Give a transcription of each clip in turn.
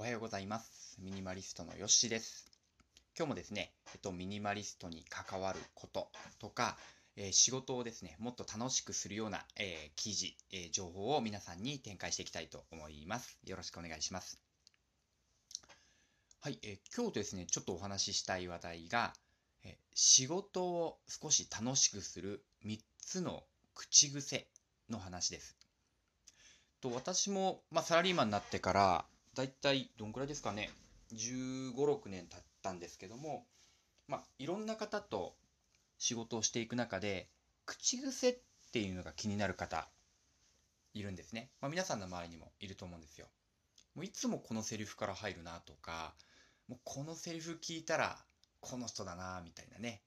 おはようございます。ミニマリストのヨッシーです。今日もですね、えっと、ミニマリストに関わることとか、えー仕事をですね、もっと楽しくするような、えー記事、えー情報を皆さんに展開していきたいと思います。よろしくお願いします。はい、え今日ですね、ちょっとお話ししたい話題が、え仕事を少し楽しくする3つの口癖の話です。と私も、まあ、サラリーマンになってからだいたいどんくらいですかね。1 5 6年経ったんですけども、まあ、いろんな方と仕事をしていく中で口癖っていうのが気になる方いるんですね、まあ、皆さんの周りにもいると思うんですよ。もういつもこのセリフから入るなとかもうこのセリフ聞いたらこの人だなみたいなね。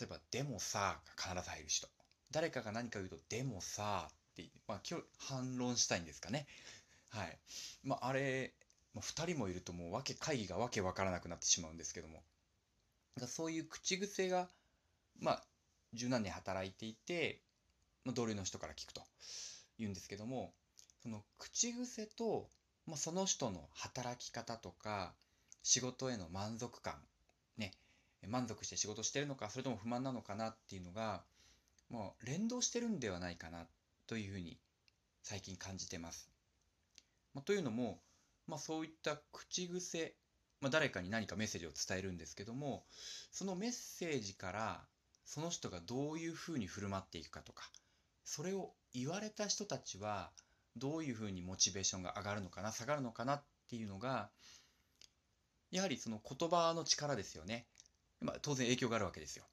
例えば「でもさ」が必ず入る人。誰かが何か言うと「でもさ」って、まあ、今日反論したいんですかね。はいまああれ、まあ、2人もいるともうわけ会議がわけわからなくなってしまうんですけどもだそういう口癖がまあ十何年働いていて、まあ、同僚の人から聞くと言うんですけどもその口癖と、まあ、その人の働き方とか仕事への満足感ね満足して仕事してるのかそれとも不満なのかなっていうのがもう連動してるんではないかなというふうに最近感じてます。まあ、というのも、まあ、そういった口癖、まあ、誰かに何かメッセージを伝えるんですけどもそのメッセージからその人がどういうふうに振る舞っていくかとかそれを言われた人たちはどういうふうにモチベーションが上がるのかな下がるのかなっていうのがやはりその言葉の力ですよね。まあ、当然影響があるわけですよ。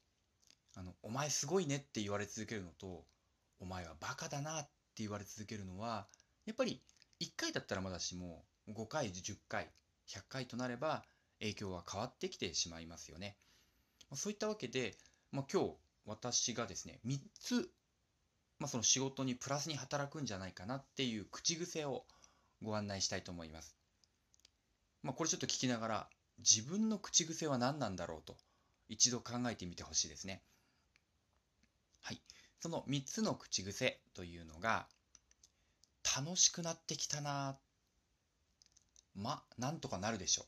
あの、お前すごいねって言われ続けるのと、お前はバカだなって言われ続けるのは、やっぱり1回だったらまだしも、5回、10回、100回となれば影響は変わってきてしまいますよね。そういったわけで、まあ、今日私がですね、3つ、まあ、その仕事にプラスに働くんじゃないかなっていう口癖をご案内したいと思います。まあ、これちょっと聞きながら、自分の口癖は何なんだろうと一度考えてみてほしいですね。はい。その3つの口癖というのが、楽しくなってきたな。ま、なんとかなるでしょ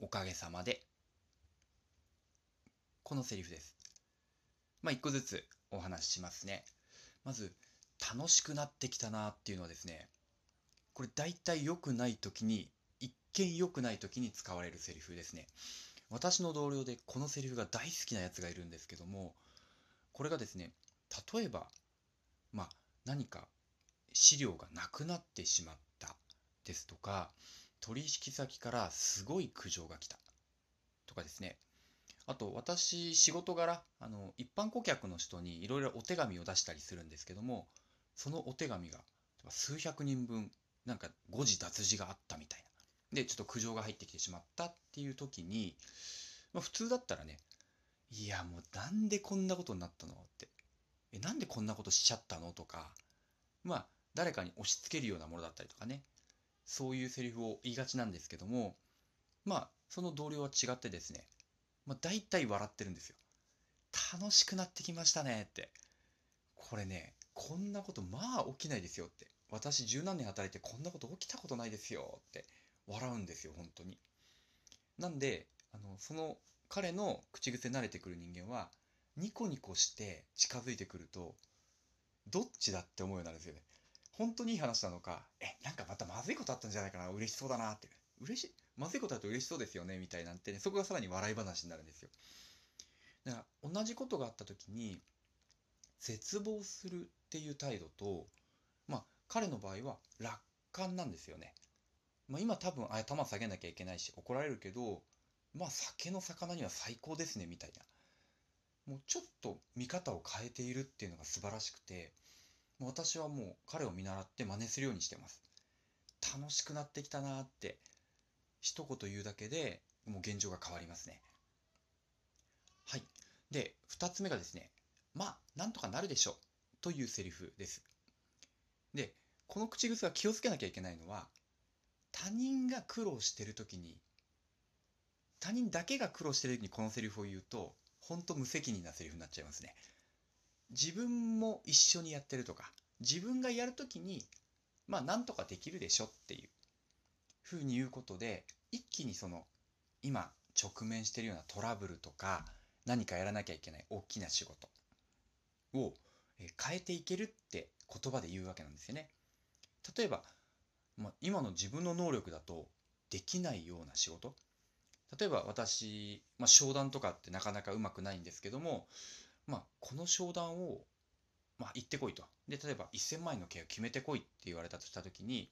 う。おかげさまで。このセリフです。まあ、一個ずつお話ししますね。まず、楽しくなってきたなっていうのはですね、これ大体良くない時に、一見良くない時に使われるセリフですね。私の同僚でこのセリフが大好きなやつがいるんですけどもこれがですね例えばまあ何か資料がなくなってしまったですとか取引先からすごい苦情が来たとかですねあと私仕事柄あの一般顧客の人にいろいろお手紙を出したりするんですけどもそのお手紙が数百人分なんか誤字脱字があったみたいなで、ちょっと苦情が入ってきてしまったっていう時に、まあ、普通だったらね、いや、もうなんでこんなことになったのって。え、なんでこんなことしちゃったの？とか、まあ、誰かに押し付けるようなものだったりとかね、そういうセリフを言いがちなんですけども、まあ、その同僚は違ってですね、まあ、大体笑ってるんですよ。楽しくなってきましたねって。これね、こんなことまあ起きないですよって。私十何年働いてこんなこと起きたことないですよって。笑うんですよ本当になんであのその彼の口癖慣れてくる人間はニコニコして近づいてくるとどっちだって思うようになるんですよね。本当にいい話なのかえなんかまたまずいことあったんじゃないかな嬉しそうだなって。嬉しいまずいことあると嬉しそうですよねみたいなんてねそこがさらに笑い話になるんですよ。だから同じことがあった時に絶望するっていう態度とまあ彼の場合は楽観なんですよね。まあ、今多分頭下げなきゃいけないし怒られるけどまあ酒の魚には最高ですねみたいな。もうちょっと見方を変えているっていうのが素晴らしくて私はもう彼を見習って真似するようにしてます。楽しくなってきたなって一言言うだけでもう現状が変わりますね。はい。で2つ目がですねまあなんとかなるでしょうというセリフです。でこの口癖は気をつけなきゃいけないのは他人が苦労してる時に他人だけが苦労してる時にこのセリフを言うと本当無責任なセリフになっちゃいますね自分も一緒にやってるとか自分がやる時にまあなんとかできるでしょっていうふうに言うことで一気にその今直面してるようなトラブルとか何かやらなきゃいけない大きな仕事を変えていけるって言葉で言うわけなんですよね。例えば、まあ、今の自分の能力だとできないような仕事例えば私、まあ、商談とかってなかなかうまくないんですけども、まあ、この商談を、まあ、行ってこいと。で例えば1000万円の契約決めてこいって言われたとした時に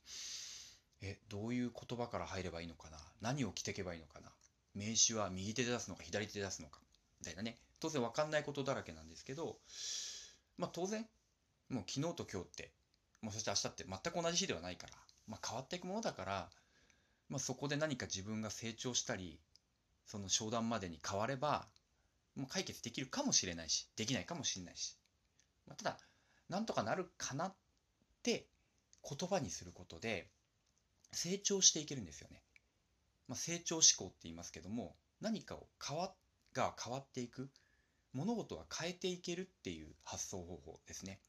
えどういう言葉から入ればいいのかな？何を着ていけばいいのかな？名刺は右手で出すのか左手で出すのか？みたいなね。当然分かんないことだらけなんですけどまあ当然もう昨日と今日ってもうそして明日って全く同じ日ではないから、まあ、変わっていくものだから、まあ、そこで何か自分が成長したりその商談までに変わればもう解決できるかもしれないしできないかもしれないし、まあ、ただなんとかなるかなって言葉にすることで成長していけるんですよね。まあ、成長思考って言いますけども何かを変わが変わっていく物事は変えていけるっていう発想方法ですね。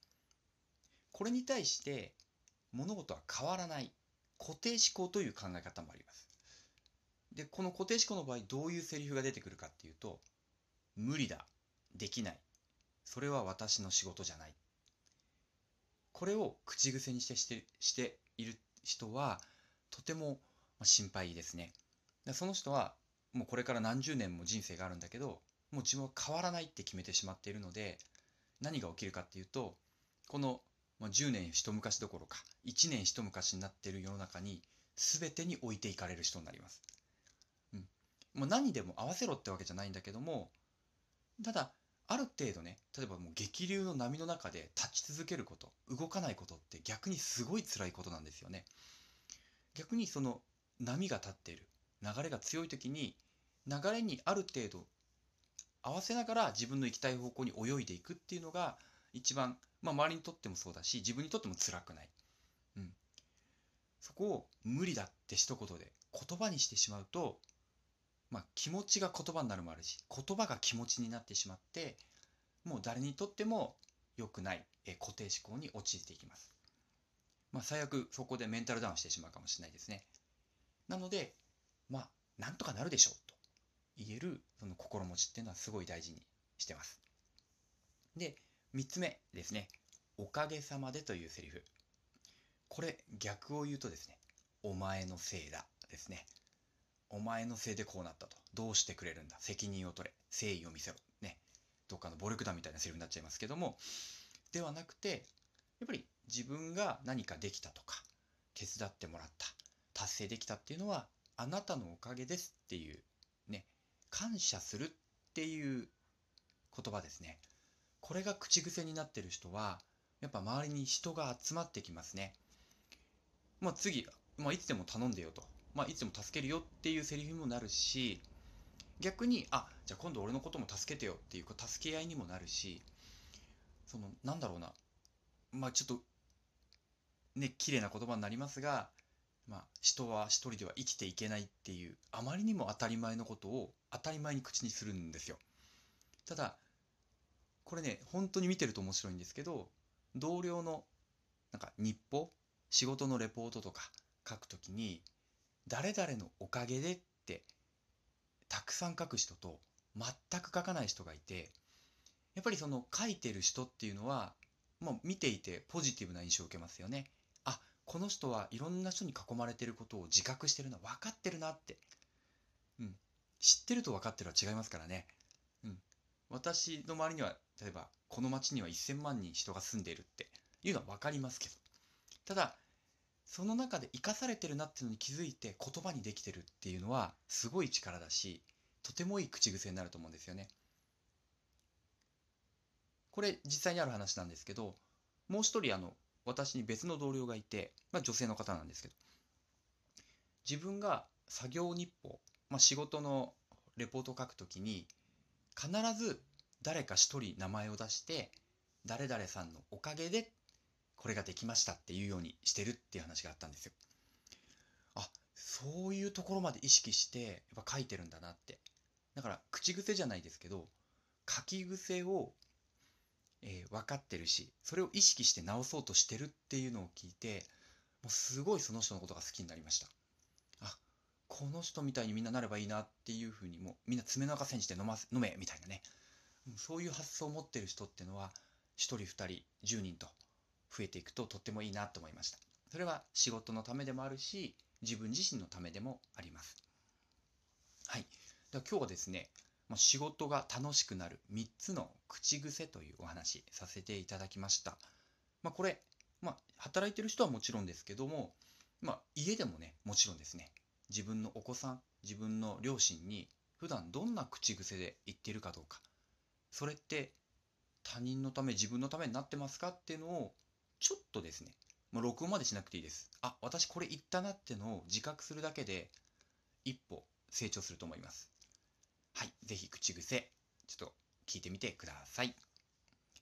これに対して物事は変わらない固定思考という考え方もあります。でこの固定思考の場合どういうセリフが出てくるかっていうと「無理だ」「できない」「それは私の仕事じゃない」これを口癖にしてしてしている人はとても心配ですね。その人はもうこれから何十年も人生があるんだけどもう自分は変わらないって決めてしまっているので何が起きるかっていうとこの10年一昔どころか1年一昔になっている世の中に全てに置いていかれる人になります。もう何でも合わせろってわけじゃないんだけどもただある程度ね例えばもう激流の波の中で立ち続けること動かないことって逆にすごい辛いことなんですよね。逆にその波が立っている流れが強い時に流れにある程度合わせながら自分の行きたい方向に泳いでいくっていうのが一番、まあ、周りにとってもそうだし自分にとっても辛くない、うん、そこを無理だって一言で言葉にしてしまうと、まあ、気持ちが言葉になるもあるし言葉が気持ちになってしまってもう誰にとっても良くない固定思考に陥っていきます、まあ、最悪そこでメンタルダウンしてしまうかもしれないですねなのでまあなんとかなるでしょうと言えるその心持ちっていうのはすごい大事にしてますで3つ目ですね。おかげさまでというセリフ。これ逆を言うとですね、お前のせいだですね。お前のせいでこうなったと。どうしてくれるんだ？責任を取れ。誠意を見せろ。ね。どっかの暴力団みたいなセリフになっちゃいますけども、ではなくて、やっぱり自分が何かできたとか、手伝ってもらった、達成できたっていうのは、あなたのおかげですっていう、ね、感謝するっていう言葉ですね。これが口癖になってる人はやっぱ周りに人が集まってきますね。まあ次、まあ、いつでも頼んでよと、まあ、いつも助けるよっていうセリフにもなるし逆にあじゃあ今度俺のことも助けてよっていう助け合いにもなるしそのなんだろうなまあちょっとね綺麗な言葉になりますが、まあ、人は一人では生きていけないっていうあまりにも当たり前のことを当たり前に口にするんですよ。ただこれね本当に見てると面白いんですけど同僚のなんか日報？仕事のレポートとか書くときに誰々のおかげでってたくさん書く人と全く書かない人がいてやっぱりその書いてる人っていうのはもう見ていてポジティブな印象を受けますよね。あこの人はいろんな人に囲まれてることを自覚してるな分かってるなって、うん、知ってると分かってるは違いますからね。うん、私の周りには例えばこの町には1000万人人が住んでいるっていうのは分かりますけどただその中で生かされてるなっていうのに気づいて言葉にできてるっていうのはすごい力だしとてもいい口癖になると思うんですよね。これ実際にある話なんですけどもう一人あの私に別の同僚がいて、まあ、女性の方なんですけど自分が作業日報、まあ、仕事のレポートを書くときに必ず誰か一人名前を出して誰々さんのおかげでこれができましたっていうようにしてるっていう話があったんですよ。あそういうところまで意識してやっぱ書いてるんだなって。だから口癖じゃないですけど書き癖を、えー、分かってるしそれを意識して直そうとしてるっていうのを聞いてもうすごいその人のことが好きになりました。あこの人みたいにみんななればいいなっていうふうにもうみんな爪の赤煎じて飲ま飲めみたいなね。そういう発想を持ってる人っていうのは1人2人10人と増えていくととってもいいなと思いました。それは仕事のためでもあるし自分自身のためでもあります。はい。では今日はですねま仕事が楽しくなる3つの口癖というお話させていただきました。まあ、これ、まあ、働いてる人はもちろんですけども、まあ、家でもね、もちろんですね、自分のお子さん、自分の両親に普段どんな口癖で言ってるかどうか、それって他人のため、自分のためになってますかっていうのをちょっとですね、もう録音までしなくていいです。あ、私これ言ったなってのを自覚するだけで一歩成長すると思います。はい、ぜひ口癖、ちょっと聞いてみてください。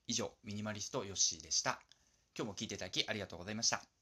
以上、ミニマリストヨッシーでした。今日も聞いていただきありがとうございました。